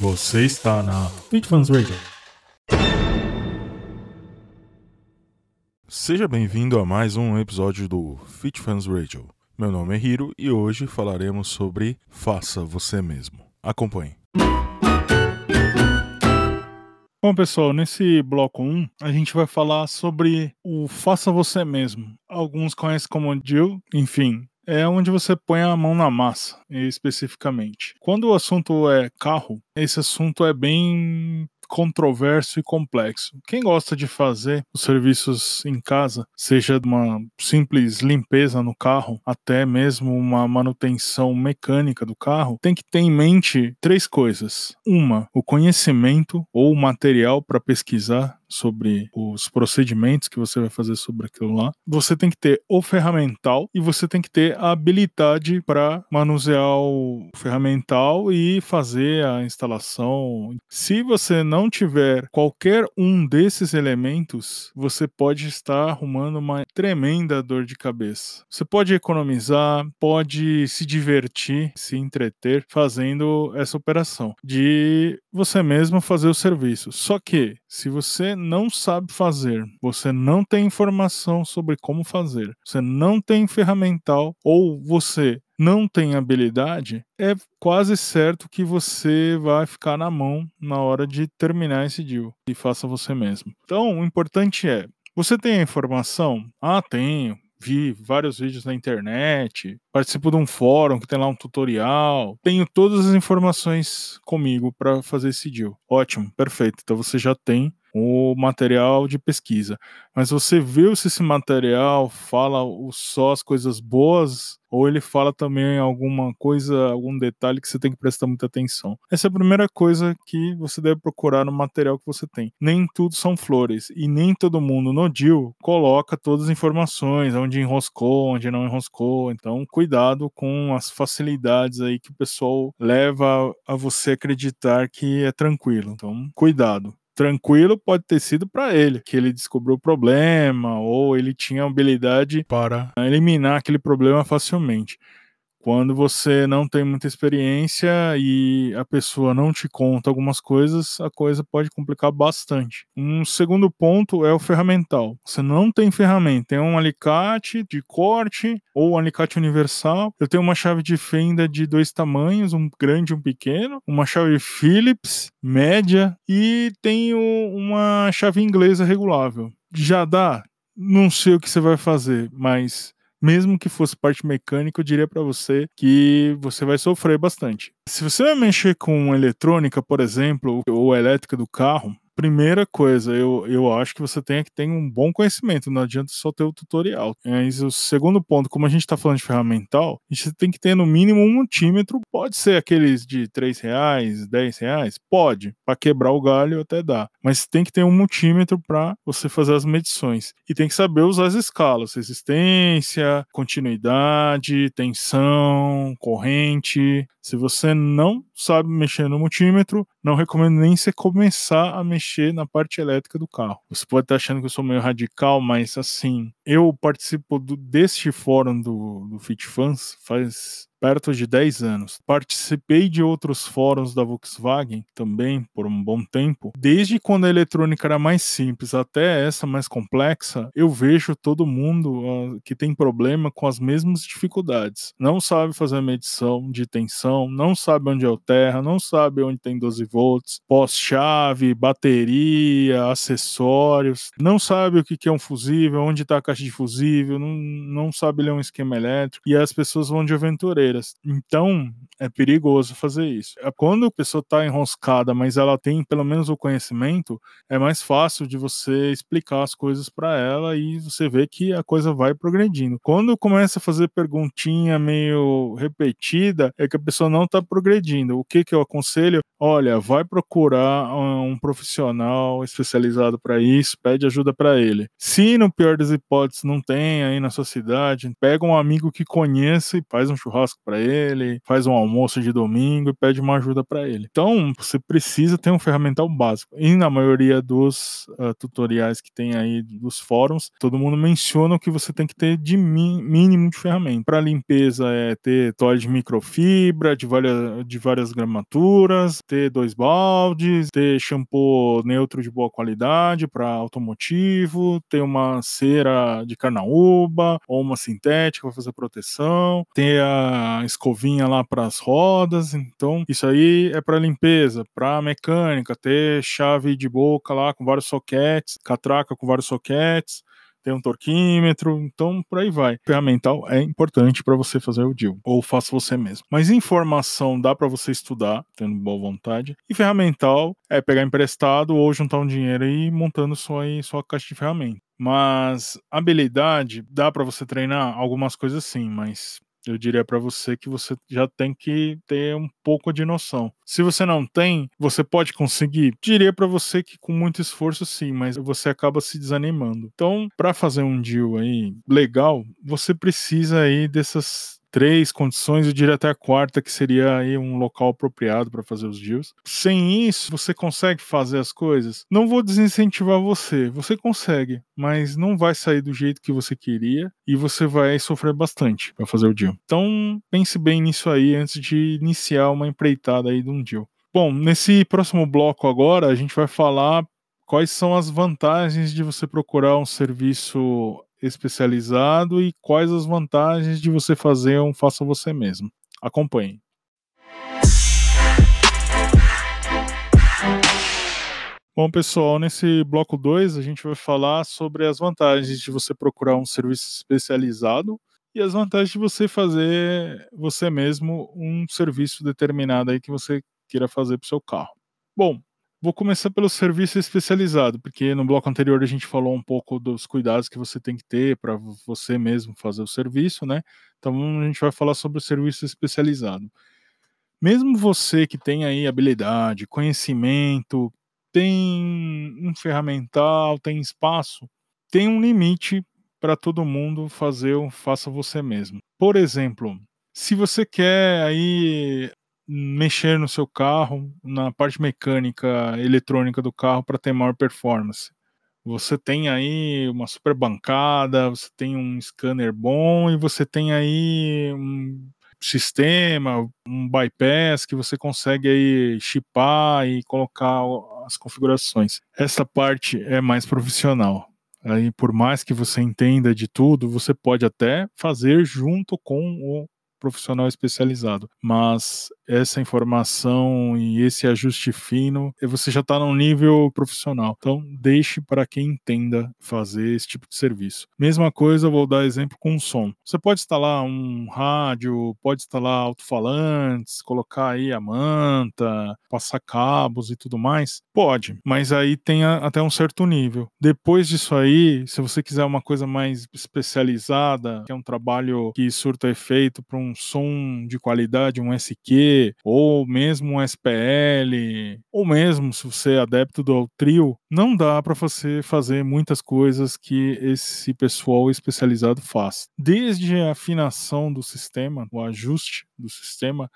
Você está na Bitfans Radio. Seja bem-vindo a mais um episódio do Fitfans Radio. Meu nome é Hiro e hoje falaremos sobre Faça Você Mesmo. Acompanhe. Bom, pessoal, nesse bloco 1, a gente vai falar sobre o faça você mesmo. Alguns conhecem como Jill, enfim, é onde você põe a mão na massa, especificamente. Quando o assunto é carro, esse assunto é bem controverso e complexo. Quem gosta de fazer os serviços em casa, seja uma simples limpeza no carro, até mesmo uma manutenção mecânica do carro, tem que ter em mente três coisas. Uma, o conhecimento ou material para pesquisar sobre os procedimentos que você vai fazer sobre aquilo lá. Você tem que ter o ferramental e você tem que ter a habilidade para manusear o ferramental e fazer a instalação. Se você não tiver qualquer um desses elementos, você pode estar arrumando uma tremenda dor de cabeça. Você pode economizar, pode se divertir, se entreter fazendo essa operação de você mesmo fazer o serviço. Só que se você não sabe fazer, você não tem informação sobre como fazer, você não tem ferramental ou você não tem habilidade, é quase certo que você vai ficar na mão na hora de terminar esse deal e faça você mesmo. Então, o importante é, você tem a informação? Ah, tenho vi vários vídeos na internet, participo de um fórum que tem lá um tutorial, tenho todas as informações comigo para fazer esse deal. Ótimo, perfeito. Então você já tem o material de pesquisa. Mas você viu se esse material fala só as coisas boas ou ele fala também alguma coisa, algum detalhe que você tem que prestar muita atenção. Essa é a primeira coisa que você deve procurar no material que você tem. Nem tudo são flores e nem todo mundo no deal coloca todas as informações, onde enroscou, onde não enroscou. Então, cuidado com as facilidades aí que o pessoal leva a você acreditar que é tranquilo. Então, cuidado tranquilo pode ter sido para ele, que ele descobriu o problema ou ele tinha habilidade para eliminar aquele problema facilmente. Quando você não tem muita experiência e a pessoa não te conta algumas coisas, a coisa pode complicar bastante. Um segundo ponto é o ferramental. Você não tem ferramenta, tem um alicate de corte ou um alicate universal. Eu tenho uma chave de fenda de dois tamanhos, um grande e um pequeno, uma chave Phillips média e tenho uma chave inglesa regulável. Já dá? Não sei o que você vai fazer, mas mesmo que fosse parte mecânica, eu diria para você que você vai sofrer bastante. Se você vai mexer com eletrônica, por exemplo, ou elétrica do carro, primeira coisa, eu, eu acho que você tem que ter um bom conhecimento, não adianta só ter o tutorial. Mas o segundo ponto, como a gente está falando de ferramental, a gente tem que ter no mínimo um multímetro, pode ser aqueles de 3 reais, 10 reais, pode, para quebrar o galho até dá, mas tem que ter um multímetro para você fazer as medições. E tem que saber usar as escalas, resistência, continuidade, tensão, corrente, se você não sabe mexer no multímetro, não recomendo nem você começar a mexer na parte elétrica do carro. Você pode estar achando que eu sou meio radical, mas assim, eu participo do, deste fórum do, do FitFans faz perto de 10 anos. Participei de outros fóruns da Volkswagen também por um bom tempo. Desde quando a eletrônica era mais simples até essa mais complexa, eu vejo todo mundo uh, que tem problema com as mesmas dificuldades. Não sabe fazer medição de tensão, não sabe onde é o terra, não sabe onde tem 12 volts, pós-chave, bateria, acessórios, não sabe o que é um fusível, onde está a caixa de fusível, não, não sabe ler um esquema elétrico e as pessoas vão de aventureiro então, é perigoso fazer isso. É, quando a pessoa está enroscada, mas ela tem pelo menos o conhecimento, é mais fácil de você explicar as coisas para ela e você vê que a coisa vai progredindo. Quando começa a fazer perguntinha meio repetida, é que a pessoa não está progredindo. O que, que eu aconselho? Olha, vai procurar um profissional especializado para isso, pede ajuda para ele. Se no pior das hipóteses não tem aí na sua cidade, pega um amigo que conheça e faz um churrasco para ele, faz um almoço de domingo e pede uma ajuda para ele. Então, você precisa ter um ferramental básico. E na maioria dos uh, tutoriais que tem aí dos fóruns, todo mundo menciona que você tem que ter de mínimo de ferramenta. Para limpeza é ter toalha de microfibra de várias, de várias gramaturas, ter dois baldes, ter shampoo neutro de boa qualidade para automotivo, ter uma cera de carnaúba ou uma sintética para fazer proteção, ter a escovinha lá para as rodas. Então, isso aí é para limpeza, para mecânica, ter chave de boca lá com vários soquetes, catraca com vários soquetes tem um torquímetro, então por aí vai. Ferramental é importante para você fazer o deal, ou faça você mesmo. Mas informação dá para você estudar, tendo boa vontade, e ferramental é pegar emprestado ou juntar um dinheiro e ir montando sua, sua caixa de ferramenta. Mas habilidade dá para você treinar algumas coisas sim, mas eu diria para você que você já tem que ter um pouco de noção. Se você não tem, você pode conseguir. Diria para você que com muito esforço sim, mas você acaba se desanimando. Então, para fazer um deal aí legal, você precisa aí dessas três condições, eu diria até a quarta, que seria aí um local apropriado para fazer os deals. Sem isso, você consegue fazer as coisas? Não vou desincentivar você, você consegue, mas não vai sair do jeito que você queria e você vai sofrer bastante para fazer o deal. Então, pense bem nisso aí antes de iniciar uma empreitada aí de um deal. Bom, nesse próximo bloco agora, a gente vai falar quais são as vantagens de você procurar um serviço especializado e quais as vantagens de você fazer um faça você mesmo. Acompanhe. Bom, pessoal, nesse bloco 2 a gente vai falar sobre as vantagens de você procurar um serviço especializado e as vantagens de você fazer você mesmo um serviço determinado aí que você queira fazer para o seu carro. Bom, Vou começar pelo serviço especializado, porque no bloco anterior a gente falou um pouco dos cuidados que você tem que ter para você mesmo fazer o serviço, né? Então a gente vai falar sobre o serviço especializado. Mesmo você que tem aí habilidade, conhecimento, tem um ferramental, tem espaço, tem um limite para todo mundo fazer o faça você mesmo. Por exemplo, se você quer aí mexer no seu carro, na parte mecânica, eletrônica do carro para ter maior performance. Você tem aí uma super bancada, você tem um scanner bom e você tem aí um sistema, um bypass que você consegue aí chipar e colocar as configurações. Essa parte é mais profissional. Aí, por mais que você entenda de tudo, você pode até fazer junto com o profissional especializado. Mas essa informação e esse ajuste fino, você já está num nível profissional. Então, deixe para quem entenda fazer esse tipo de serviço. Mesma coisa, vou dar exemplo com o som. Você pode instalar um rádio, pode instalar alto-falantes, colocar aí a manta, passar cabos e tudo mais? Pode, mas aí tem a, até um certo nível. Depois disso aí, se você quiser uma coisa mais especializada, que é um trabalho que surta efeito para um um som de qualidade, um SQ, ou mesmo um SPL, ou mesmo se você é adepto do trio, não dá para você fazer muitas coisas que esse pessoal especializado faz. Desde a afinação do sistema, o ajuste do sistema,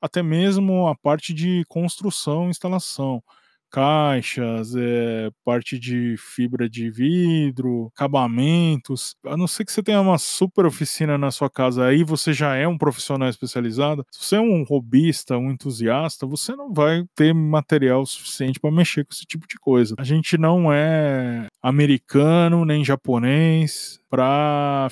até mesmo a parte de construção e instalação caixas, é, parte de fibra de vidro, acabamentos. A não ser que você tenha uma super oficina na sua casa, aí você já é um profissional especializado. Se você é um robista, um entusiasta, você não vai ter material suficiente para mexer com esse tipo de coisa. A gente não é americano nem japonês para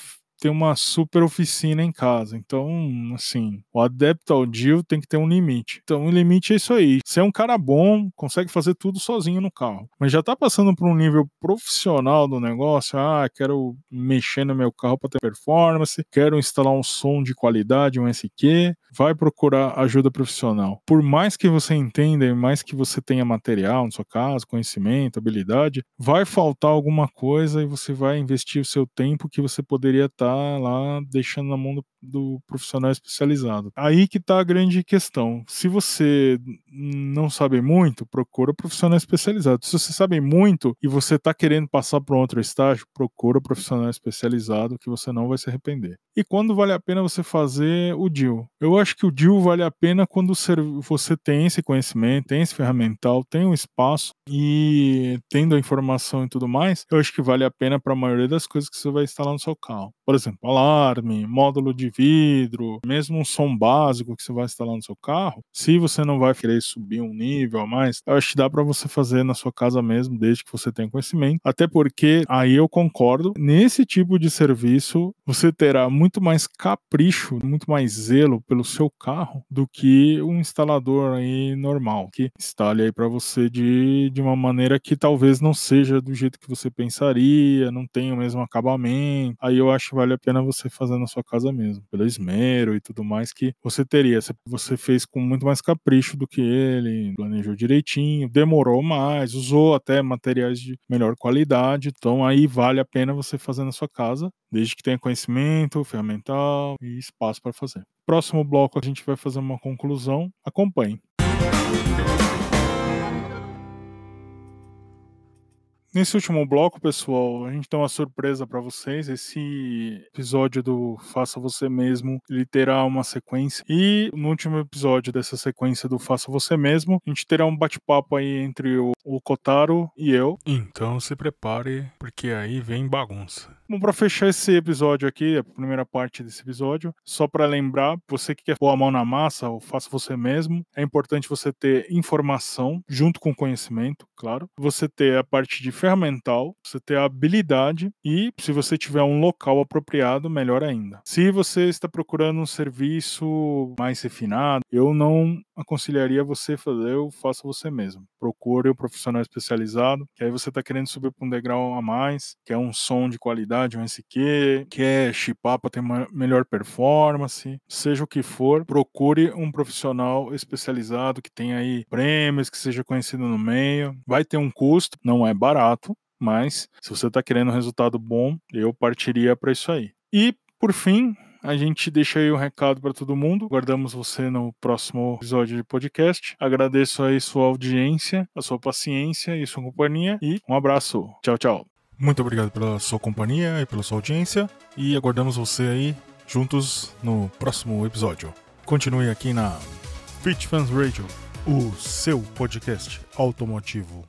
ter uma super oficina em casa. Então, assim, o adepto ao deal tem que ter um limite. Então, o limite é isso aí. Você é um cara bom, consegue fazer tudo sozinho no carro, mas já tá passando por um nível profissional do negócio. Ah, quero mexer no meu carro para ter performance, quero instalar um som de qualidade, um SQ. Vai procurar ajuda profissional. Por mais que você entenda e mais que você tenha material na sua casa, conhecimento, habilidade, vai faltar alguma coisa e você vai investir o seu tempo que você poderia estar tá lá deixando na mão do, do profissional especializado. Aí que está a grande questão. Se você não sabe muito, procura profissional especializado. Se você sabe muito e você está querendo passar para um outro estágio, procura profissional especializado que você não vai se arrepender. E quando vale a pena você fazer o deal? Eu acho que o deal vale a pena quando você tem esse conhecimento, tem esse ferramental, tem um espaço e tendo a informação e tudo mais, eu acho que vale a pena para a maioria das coisas que você vai instalar no seu carro. Por exemplo, alarme, módulo de vidro, mesmo um som básico que você vai instalar no seu carro, se você não vai querer subir um nível a mais, eu acho que dá para você fazer na sua casa mesmo, desde que você tenha conhecimento. Até porque aí eu concordo, nesse tipo de serviço você terá muito mais capricho, muito mais zelo pelo seu carro do que um instalador aí normal, que instale aí para você de, de uma maneira que talvez não seja do jeito que você pensaria, não tenha o mesmo acabamento. Aí eu acho que vale a pena você fazer na sua casa mesmo, pelo esmero e tudo mais que você teria. Você fez com muito mais capricho do que ele, planejou direitinho, demorou mais, usou até materiais de melhor qualidade. Então aí vale a pena você fazer na sua casa, desde que tenha conhecimento, ferramental e espaço para fazer. Próximo bloco a gente vai fazer uma conclusão. Acompanhe. Nesse último bloco, pessoal, a gente tem uma surpresa para vocês. Esse episódio do Faça Você Mesmo, ele terá uma sequência. E no último episódio dessa sequência do Faça Você Mesmo, a gente terá um bate-papo aí entre o, o Kotaro e eu. Então se prepare, porque aí vem bagunça. Bom, para fechar esse episódio aqui, a primeira parte desse episódio, só para lembrar, você que quer pôr a mão na massa, ou faça você mesmo, é importante você ter informação junto com conhecimento, claro. Você ter a parte de ferramental, você ter a habilidade e, se você tiver um local apropriado, melhor ainda. Se você está procurando um serviço mais refinado, eu não aconselharia você fazer o faça você mesmo. Procure um profissional especializado, que aí você está querendo subir para um degrau a mais, que é um som de qualidade, um SQ, quer chipar para ter uma melhor performance, seja o que for, procure um profissional especializado que tenha aí prêmios, que seja conhecido no meio. Vai ter um custo, não é barato, mas se você está querendo um resultado bom, eu partiria para isso aí. E por fim, a gente deixa aí um recado para todo mundo. Guardamos você no próximo episódio de podcast. Agradeço aí sua audiência, a sua paciência e sua companhia. E um abraço. Tchau, tchau. Muito obrigado pela sua companhia e pela sua audiência. E aguardamos você aí juntos no próximo episódio. Continue aqui na Fit Fans Radio, o seu podcast automotivo.